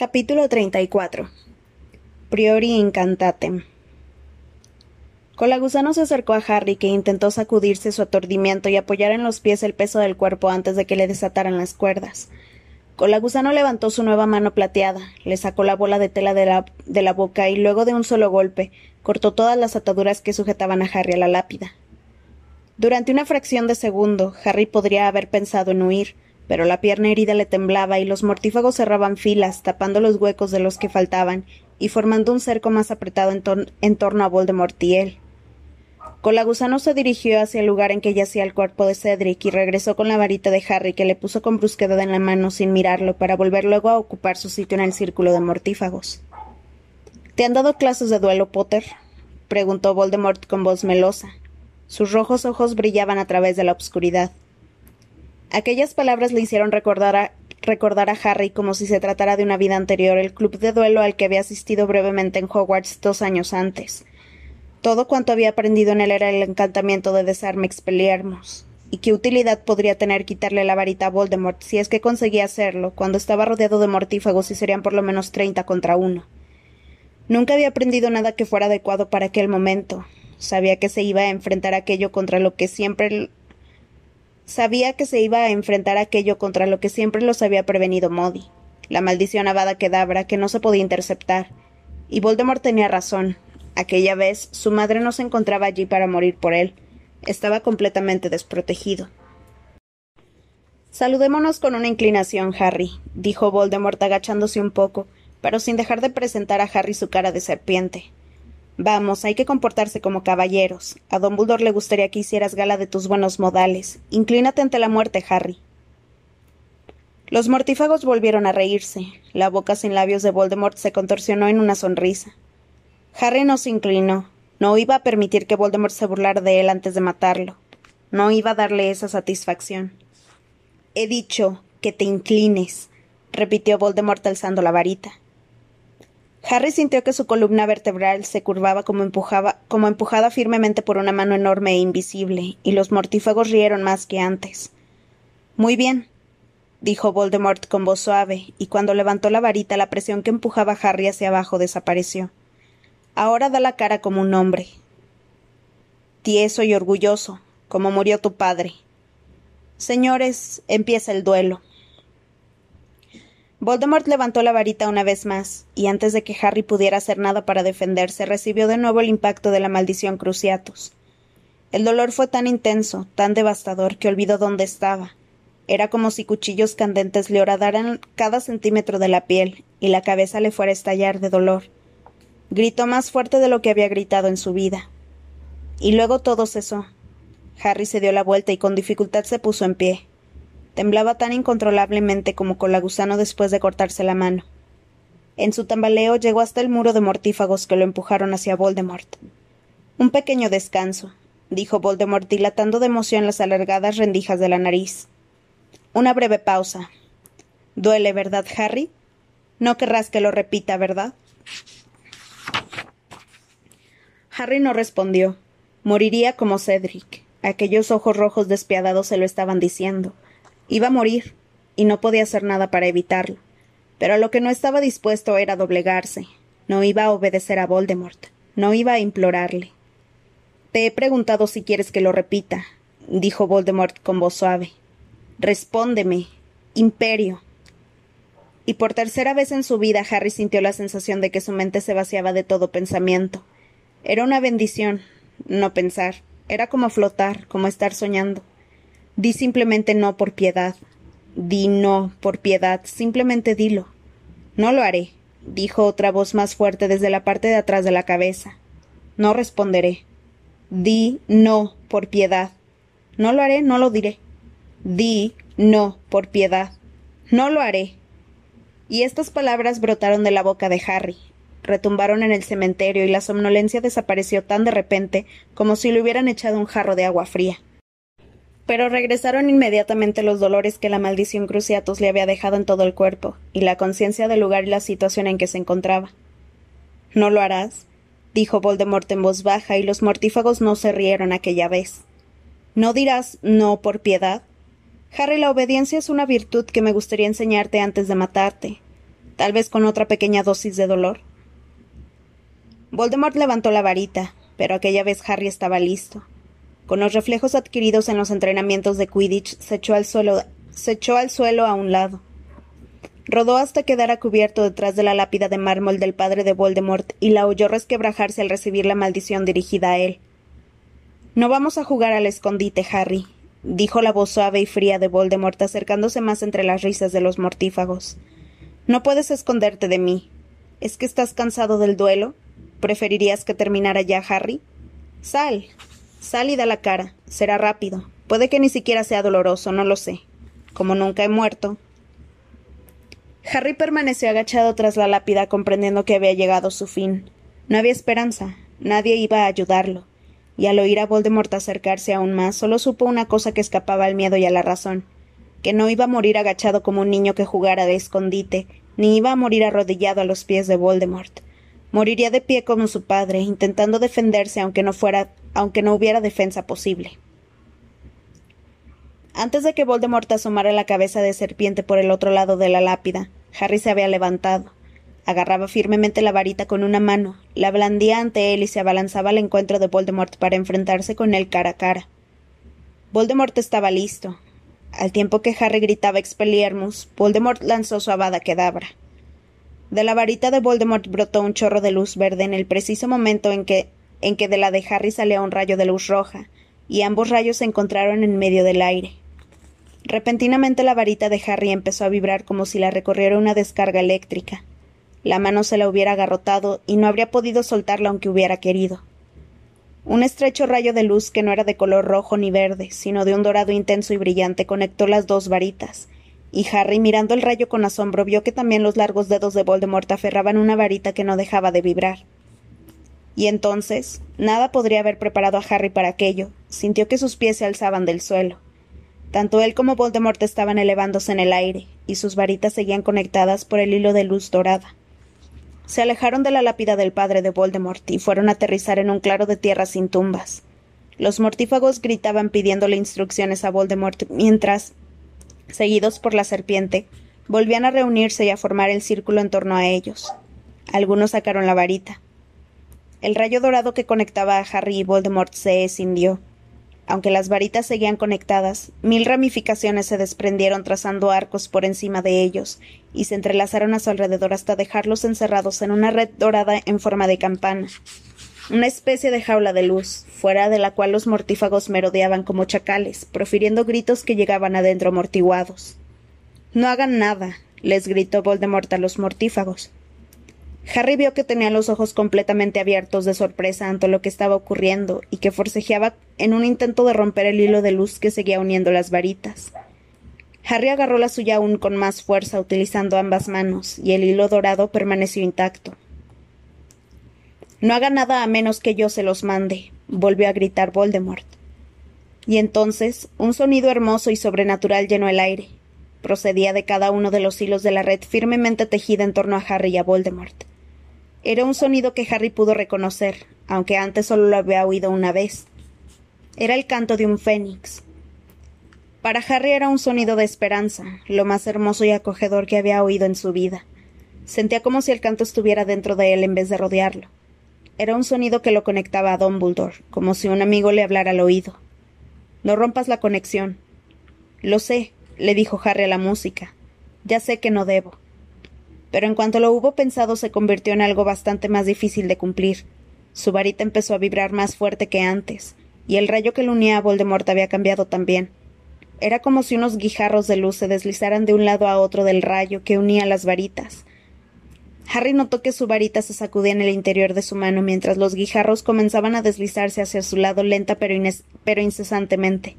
Capítulo 34 Priori incantatem Colagusano se acercó a Harry, que intentó sacudirse su aturdimiento y apoyar en los pies el peso del cuerpo antes de que le desataran las cuerdas. Colagusano levantó su nueva mano plateada, le sacó la bola de tela de la, de la boca y luego de un solo golpe cortó todas las ataduras que sujetaban a Harry a la lápida. Durante una fracción de segundo, Harry podría haber pensado en huir, pero la pierna herida le temblaba y los mortífagos cerraban filas, tapando los huecos de los que faltaban y formando un cerco más apretado en, torno a Voldemort y él. Colagusano se dirigió hacia el lugar en que yacía el cuerpo de Cedric y regresó con la varita de Harry que le puso con brusquedad en la mano sin mirarlo para volver luego a ocupar su sitio en el círculo de mortífagos. ¿Te han dado clases de duelo, Potter? preguntó Voldemort con voz melosa. Sus rojos ojos brillaban a través de la oscuridad. Aquellas palabras le hicieron recordar a, recordar a Harry como si se tratara de una vida anterior el club de duelo al que había asistido brevemente en Hogwarts dos años antes. Todo cuanto había aprendido en él era el encantamiento de desarme expelliarmus. ¿Y qué utilidad podría tener quitarle la varita a Voldemort si es que conseguía hacerlo cuando estaba rodeado de mortífagos y serían por lo menos treinta contra uno? Nunca había aprendido nada que fuera adecuado para aquel momento. Sabía que se iba a enfrentar aquello contra lo que siempre sabía que se iba a enfrentar aquello contra lo que siempre los había prevenido Modi, la maldición Avada Kedavra que no se podía interceptar. Y Voldemort tenía razón, Aquella vez su madre no se encontraba allí para morir por él. Estaba completamente desprotegido. Saludémonos con una inclinación, Harry, dijo Voldemort agachándose un poco, pero sin dejar de presentar a Harry su cara de serpiente. Vamos, hay que comportarse como caballeros. A Don Dumbledore le gustaría que hicieras gala de tus buenos modales. Inclínate ante la muerte, Harry. Los mortífagos volvieron a reírse. La boca sin labios de Voldemort se contorsionó en una sonrisa. Harry no se inclinó. No iba a permitir que Voldemort se burlara de él antes de matarlo. No iba a darle esa satisfacción. He dicho que te inclines, repitió Voldemort alzando la varita. Harry sintió que su columna vertebral se curvaba como, empujaba, como empujada firmemente por una mano enorme e invisible, y los mortífagos rieron más que antes. Muy bien, dijo Voldemort con voz suave, y cuando levantó la varita la presión que empujaba a Harry hacia abajo desapareció. Ahora da la cara como un hombre. Tieso y orgulloso, como murió tu padre. Señores, empieza el duelo. Voldemort levantó la varita una vez más, y antes de que Harry pudiera hacer nada para defenderse, recibió de nuevo el impacto de la maldición Cruciatus. El dolor fue tan intenso, tan devastador, que olvidó dónde estaba. Era como si cuchillos candentes le horadaran cada centímetro de la piel, y la cabeza le fuera a estallar de dolor. Gritó más fuerte de lo que había gritado en su vida. Y luego todo cesó. Harry se dio la vuelta y con dificultad se puso en pie. Temblaba tan incontrolablemente como con la gusano después de cortarse la mano. En su tambaleo llegó hasta el muro de mortífagos que lo empujaron hacia Voldemort. Un pequeño descanso, dijo Voldemort dilatando de emoción las alargadas rendijas de la nariz. Una breve pausa. ¿Duele, verdad, Harry? No querrás que lo repita, ¿verdad? Harry no respondió. Moriría como Cedric. Aquellos ojos rojos despiadados se lo estaban diciendo. Iba a morir, y no podía hacer nada para evitarlo. Pero lo que no estaba dispuesto era doblegarse. No iba a obedecer a Voldemort. No iba a implorarle. Te he preguntado si quieres que lo repita, dijo Voldemort con voz suave. Respóndeme. Imperio. Y por tercera vez en su vida Harry sintió la sensación de que su mente se vaciaba de todo pensamiento. Era una bendición no pensar. Era como flotar, como estar soñando. Di simplemente no por piedad. Di no por piedad. Simplemente dilo. No lo haré, dijo otra voz más fuerte desde la parte de atrás de la cabeza. No responderé. Di no por piedad. No lo haré, no lo diré. Di no por piedad. No lo haré. Y estas palabras brotaron de la boca de Harry, retumbaron en el cementerio y la somnolencia desapareció tan de repente como si le hubieran echado un jarro de agua fría. Pero regresaron inmediatamente los dolores que la maldición Cruciatus le había dejado en todo el cuerpo, y la conciencia del lugar y la situación en que se encontraba. ¿No lo harás? dijo Voldemort en voz baja, y los mortífagos no se rieron aquella vez. ¿No dirás no por piedad? Harry, la obediencia es una virtud que me gustaría enseñarte antes de matarte. tal vez con otra pequeña dosis de dolor. Voldemort levantó la varita, pero aquella vez Harry estaba listo. Con los reflejos adquiridos en los entrenamientos de Quidditch, se echó al suelo, se echó al suelo a un lado. Rodó hasta quedar cubierto detrás de la lápida de mármol del padre de Voldemort y la oyó resquebrajarse al recibir la maldición dirigida a él. No vamos a jugar al escondite, Harry, dijo la voz suave y fría de Voldemort acercándose más entre las risas de los mortífagos. No puedes esconderte de mí. ¿Es que estás cansado del duelo? ¿Preferirías que terminara ya, Harry? Sal. Sal y da la cara. Será rápido. Puede que ni siquiera sea doloroso, no lo sé. Como nunca he muerto. Harry permaneció agachado tras la lápida, comprendiendo que había llegado su fin. No había esperanza. Nadie iba a ayudarlo y al oír a Voldemort acercarse aún más, solo supo una cosa que escapaba al miedo y a la razón que no iba a morir agachado como un niño que jugara de escondite, ni iba a morir arrodillado a los pies de Voldemort. Moriría de pie como su padre, intentando defenderse aunque no fuera, aunque no hubiera defensa posible. Antes de que Voldemort asomara la cabeza de serpiente por el otro lado de la lápida, Harry se había levantado. Agarraba firmemente la varita con una mano, la blandía ante él y se abalanzaba al encuentro de Voldemort para enfrentarse con él cara a cara. Voldemort estaba listo. Al tiempo que Harry gritaba Expelliarmus, Voldemort lanzó su abada kedabra. De la varita de Voldemort brotó un chorro de luz verde en el preciso momento en que, en que de la de Harry salía un rayo de luz roja, y ambos rayos se encontraron en medio del aire. Repentinamente la varita de Harry empezó a vibrar como si la recorriera una descarga eléctrica. La mano se la hubiera agarrotado y no habría podido soltarla aunque hubiera querido. Un estrecho rayo de luz que no era de color rojo ni verde, sino de un dorado intenso y brillante, conectó las dos varitas, y Harry, mirando el rayo con asombro, vio que también los largos dedos de Voldemort aferraban una varita que no dejaba de vibrar. Y entonces, nada podría haber preparado a Harry para aquello. Sintió que sus pies se alzaban del suelo. Tanto él como Voldemort estaban elevándose en el aire, y sus varitas seguían conectadas por el hilo de luz dorada. Se alejaron de la lápida del padre de Voldemort y fueron a aterrizar en un claro de tierra sin tumbas. Los mortífagos gritaban pidiéndole instrucciones a Voldemort mientras, seguidos por la serpiente, volvían a reunirse y a formar el círculo en torno a ellos. Algunos sacaron la varita. El rayo dorado que conectaba a Harry y Voldemort se escindió, aunque las varitas seguían conectadas, mil ramificaciones se desprendieron trazando arcos por encima de ellos, y se entrelazaron a su alrededor hasta dejarlos encerrados en una red dorada en forma de campana. Una especie de jaula de luz, fuera de la cual los mortífagos merodeaban como chacales, profiriendo gritos que llegaban adentro amortiguados. No hagan nada, les gritó Voldemort a los mortífagos. Harry vio que tenía los ojos completamente abiertos de sorpresa ante lo que estaba ocurriendo y que forcejeaba en un intento de romper el hilo de luz que seguía uniendo las varitas. Harry agarró la suya aún con más fuerza utilizando ambas manos, y el hilo dorado permaneció intacto. No haga nada a menos que yo se los mande, volvió a gritar Voldemort. Y entonces un sonido hermoso y sobrenatural llenó el aire. Procedía de cada uno de los hilos de la red firmemente tejida en torno a Harry y a Voldemort. Era un sonido que Harry pudo reconocer, aunque antes solo lo había oído una vez. Era el canto de un fénix. Para Harry era un sonido de esperanza, lo más hermoso y acogedor que había oído en su vida. Sentía como si el canto estuviera dentro de él en vez de rodearlo. Era un sonido que lo conectaba a Dumbledore, como si un amigo le hablara al oído. No rompas la conexión. Lo sé, le dijo Harry a la música. Ya sé que no debo pero en cuanto lo hubo pensado se convirtió en algo bastante más difícil de cumplir. Su varita empezó a vibrar más fuerte que antes, y el rayo que lo unía a Voldemort había cambiado también. Era como si unos guijarros de luz se deslizaran de un lado a otro del rayo que unía las varitas. Harry notó que su varita se sacudía en el interior de su mano mientras los guijarros comenzaban a deslizarse hacia su lado lenta pero, pero incesantemente.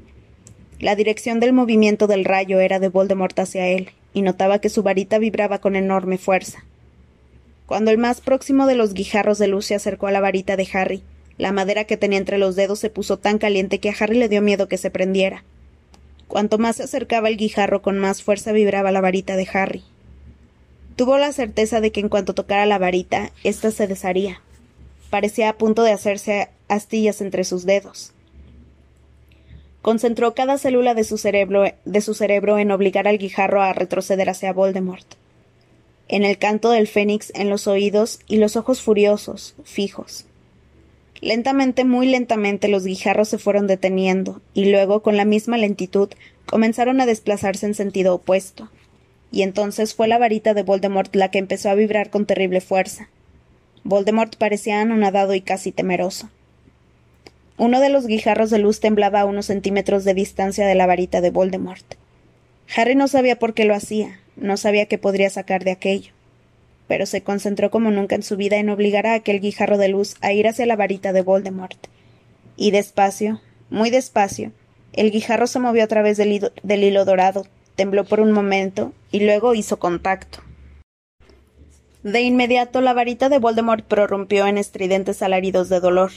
La dirección del movimiento del rayo era de Voldemort hacia él, y notaba que su varita vibraba con enorme fuerza. Cuando el más próximo de los guijarros de luz se acercó a la varita de Harry, la madera que tenía entre los dedos se puso tan caliente que a Harry le dio miedo que se prendiera. Cuanto más se acercaba el guijarro, con más fuerza vibraba la varita de Harry. Tuvo la certeza de que en cuanto tocara la varita, ésta se desharía. Parecía a punto de hacerse astillas entre sus dedos. Concentró cada célula de su cerebro, de su cerebro en obligar al guijarro a retroceder hacia Voldemort. en el canto del fénix en los oídos y los ojos furiosos, fijos. Lentamente, muy lentamente, los guijarros se fueron deteniendo, y luego, con la misma lentitud, comenzaron a desplazarse en sentido opuesto. Y entonces fue la varita de Voldemort la que empezó a vibrar con terrible fuerza. Voldemort parecía anonadado y casi temeroso. Uno de los guijarros de luz temblaba a unos centímetros de distancia de la varita de Voldemort. Harry no sabía por qué lo hacía, no sabía qué podría sacar de aquello pero se concentró como nunca en su vida en obligar a aquel guijarro de luz a ir hacia la varita de Voldemort. Y despacio, muy despacio, el guijarro se movió a través del, hilo, dorado, tembló por un momento y luego hizo contacto. De inmediato la varita de Voldemort prorrumpió en estridentes alaridos de dolor.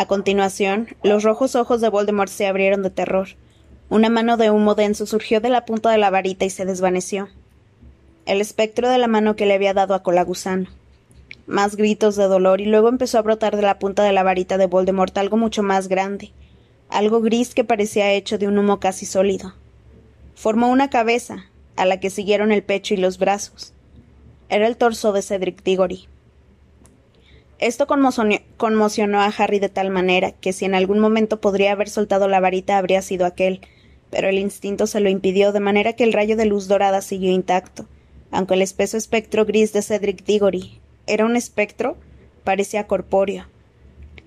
A continuación, los rojos ojos de Voldemort se abrieron de terror. Una mano de humo denso surgió de la punta de la varita y se desvaneció el espectro de la mano que le había dado a Colagusano. Más gritos de dolor y luego empezó a brotar de la punta de la varita de Voldemort algo mucho más grande, algo gris que parecía hecho de un humo casi sólido. Formó una cabeza, a la que siguieron el pecho y los brazos. Era el torso de Cedric Diggory. Esto conmocionó a Harry de tal manera que si en algún momento podría haber soltado la varita habría sido aquel, pero el instinto se lo impidió de manera que el rayo de luz dorada siguió intacto, aunque el espeso espectro gris de Cedric Diggory era un espectro, parecía corpóreo.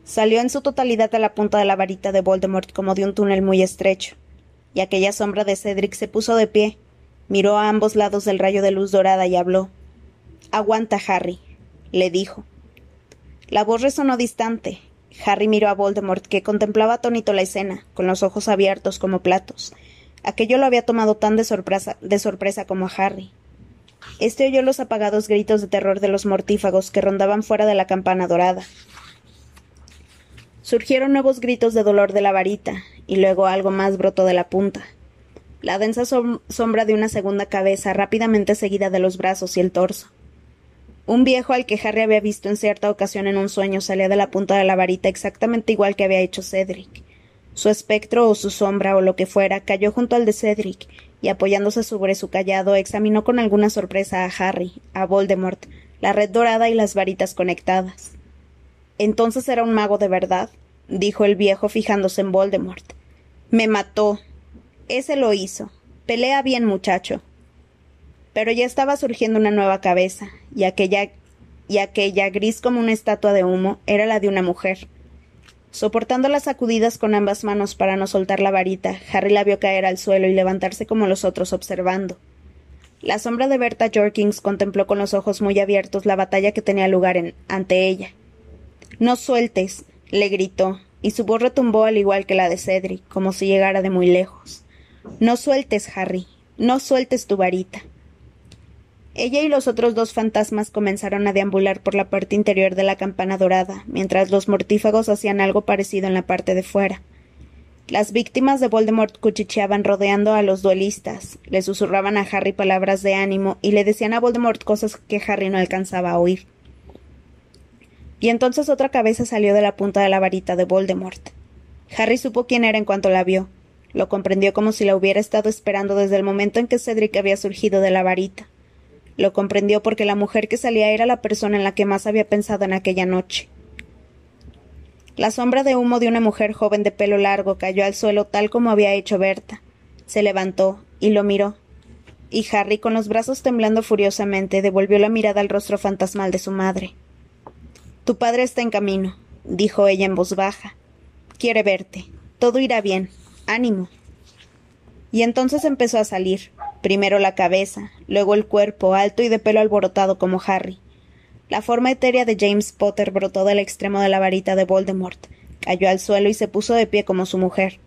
Salió en su totalidad a la punta de la varita de Voldemort como de un túnel muy estrecho, y aquella sombra de Cedric se puso de pie, miró a ambos lados del rayo de luz dorada y habló. Aguanta, Harry, le dijo. La voz resonó distante. Harry miró a Voldemort, que contemplaba atónito la escena, con los ojos abiertos como platos. Aquello lo había tomado tan de sorpresa, como a Harry. Este oyó los apagados gritos de terror de los mortífagos que rondaban fuera de la campana dorada. Surgieron nuevos gritos de dolor de la varita, y luego algo más brotó de la punta. La densa sombra de una segunda cabeza, rápidamente seguida de los brazos y el torso. Un viejo al que Harry había visto en cierta ocasión en un sueño salía de la punta de la varita exactamente igual que había hecho Cedric. Su espectro o su sombra o lo que fuera cayó junto al de Cedric y apoyándose sobre su callado examinó con alguna sorpresa a Harry, a Voldemort, la red dorada y las varitas conectadas. Entonces era un mago de verdad, dijo el viejo fijándose en Voldemort. Me mató. Ese lo hizo. Pelea bien, muchacho. Pero ya estaba surgiendo una nueva cabeza, y aquella y aquella gris como una estatua de humo era la de una mujer. Soportando las sacudidas con ambas manos para no soltar la varita, Harry la vio caer al suelo y levantarse como los otros observando. La sombra de Berta Jorkins contempló con los ojos muy abiertos la batalla que tenía lugar en, ante ella. No sueltes, le gritó, y su voz retumbó al igual que la de Cedric, como si llegara de muy lejos. No sueltes, Harry, no sueltes tu varita. Ella y los otros dos fantasmas comenzaron a deambular por la parte interior de la campana dorada, mientras los mortífagos hacían algo parecido en la parte de fuera. Las víctimas de Voldemort cuchicheaban rodeando a los duelistas, le susurraban a Harry palabras de ánimo y le decían a Voldemort cosas que Harry no alcanzaba a oír. Y entonces otra cabeza salió de la punta de la varita de Voldemort. Harry supo quién era en cuanto la vio. Lo comprendió como si la hubiera estado esperando desde el momento en que Cedric había surgido de la varita. Lo comprendió porque la mujer que salía era la persona en la que más había pensado en aquella noche. La sombra de humo de una mujer joven de pelo largo cayó al suelo tal como había hecho Berta. Se levantó y lo miró. Y Harry, con los brazos temblando furiosamente, devolvió la mirada al rostro fantasmal de su madre. Tu padre está en camino, dijo ella en voz baja. Quiere verte. Todo irá bien. Ánimo. Y entonces empezó a salir, primero la cabeza, luego el cuerpo, alto y de pelo alborotado como Harry. La forma etérea de James Potter brotó del extremo de la varita de Voldemort, cayó al suelo y se puso de pie como su mujer.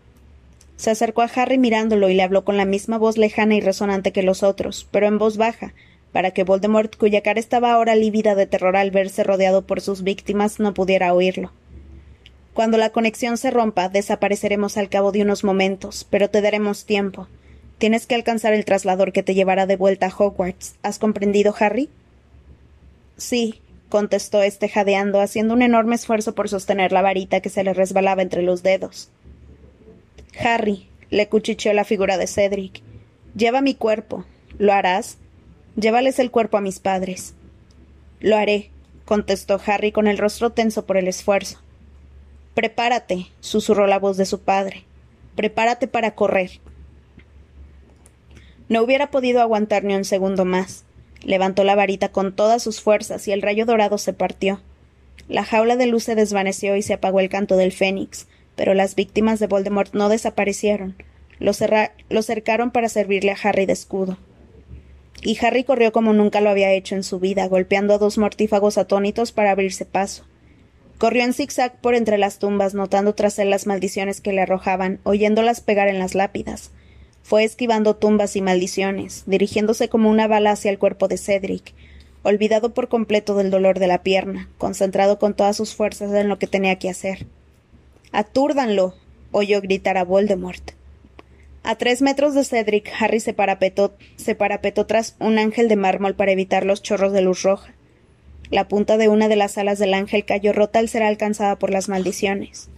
Se acercó a Harry mirándolo y le habló con la misma voz lejana y resonante que los otros, pero en voz baja, para que Voldemort, cuya cara estaba ahora lívida de terror al verse rodeado por sus víctimas, no pudiera oírlo. Cuando la conexión se rompa, desapareceremos al cabo de unos momentos, pero te daremos tiempo. Tienes que alcanzar el traslador que te llevará de vuelta a Hogwarts. ¿Has comprendido, Harry? Sí, contestó este jadeando, haciendo un enorme esfuerzo por sostener la varita que se le resbalaba entre los dedos. Harry, le cuchicheó la figura de Cedric. Lleva mi cuerpo. ¿Lo harás? Llévales el cuerpo a mis padres. Lo haré, contestó Harry con el rostro tenso por el esfuerzo. Prepárate, susurró la voz de su padre. Prepárate para correr. No hubiera podido aguantar ni un segundo más. Levantó la varita con todas sus fuerzas y el rayo dorado se partió. La jaula de luz se desvaneció y se apagó el canto del fénix, pero las víctimas de Voldemort no desaparecieron. Lo, lo cercaron para servirle a Harry de escudo. Y Harry corrió como nunca lo había hecho en su vida, golpeando a dos mortífagos atónitos para abrirse paso. Corrió en zigzag por entre las tumbas, notando tras él las maldiciones que le arrojaban, oyéndolas pegar en las lápidas. Fue esquivando tumbas y maldiciones, dirigiéndose como una bala hacia el cuerpo de Cedric, olvidado por completo del dolor de la pierna, concentrado con todas sus fuerzas en lo que tenía que hacer. Atúrdanlo. oyó gritar a Voldemort. A tres metros de Cedric, Harry se parapetó, se parapetó tras un ángel de mármol para evitar los chorros de luz roja. La punta de una de las alas del ángel cayó rota al ser alcanzada por las maldiciones.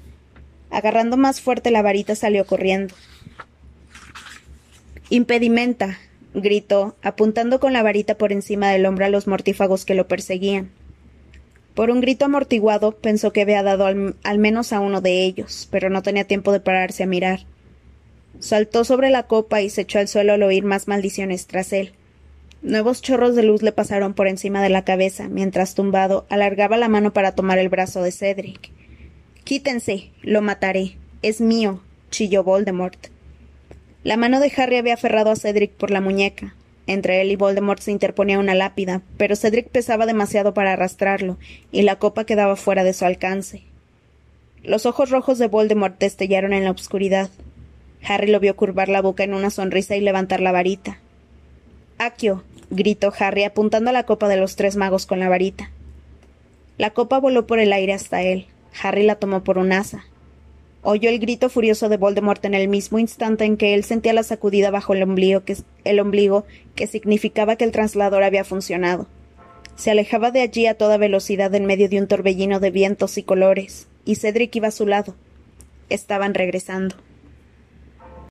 Agarrando más fuerte la varita salió corriendo. Impedimenta, gritó, apuntando con la varita por encima del hombro a los mortífagos que lo perseguían. Por un grito amortiguado pensó que había dado al, menos a uno de ellos, pero no tenía tiempo de pararse a mirar. Saltó sobre la copa y se echó al suelo al oír más maldiciones tras él. Nuevos chorros de luz le pasaron por encima de la cabeza, mientras tumbado alargaba la mano para tomar el brazo de Cedric. Quítense, lo mataré. Es mío, chilló Voldemort. La mano de Harry había aferrado a Cedric por la muñeca. Entre él y Voldemort se interponía una lápida, pero Cedric pesaba demasiado para arrastrarlo, y la copa quedaba fuera de su alcance. Los ojos rojos de Voldemort destellaron en la oscuridad. Harry lo vio curvar la boca en una sonrisa y levantar la varita. Akio, gritó Harry apuntando a la copa de los tres magos con la varita. La copa voló por el aire hasta él. Harry la tomó por un asa. Oyó el grito furioso de Voldemort en el mismo instante en que él sentía la sacudida bajo el ombligo, que, el ombligo, que significaba que el traslador había funcionado. Se alejaba de allí a toda velocidad en medio de un torbellino de vientos y colores, y Cedric iba a su lado. Estaban regresando.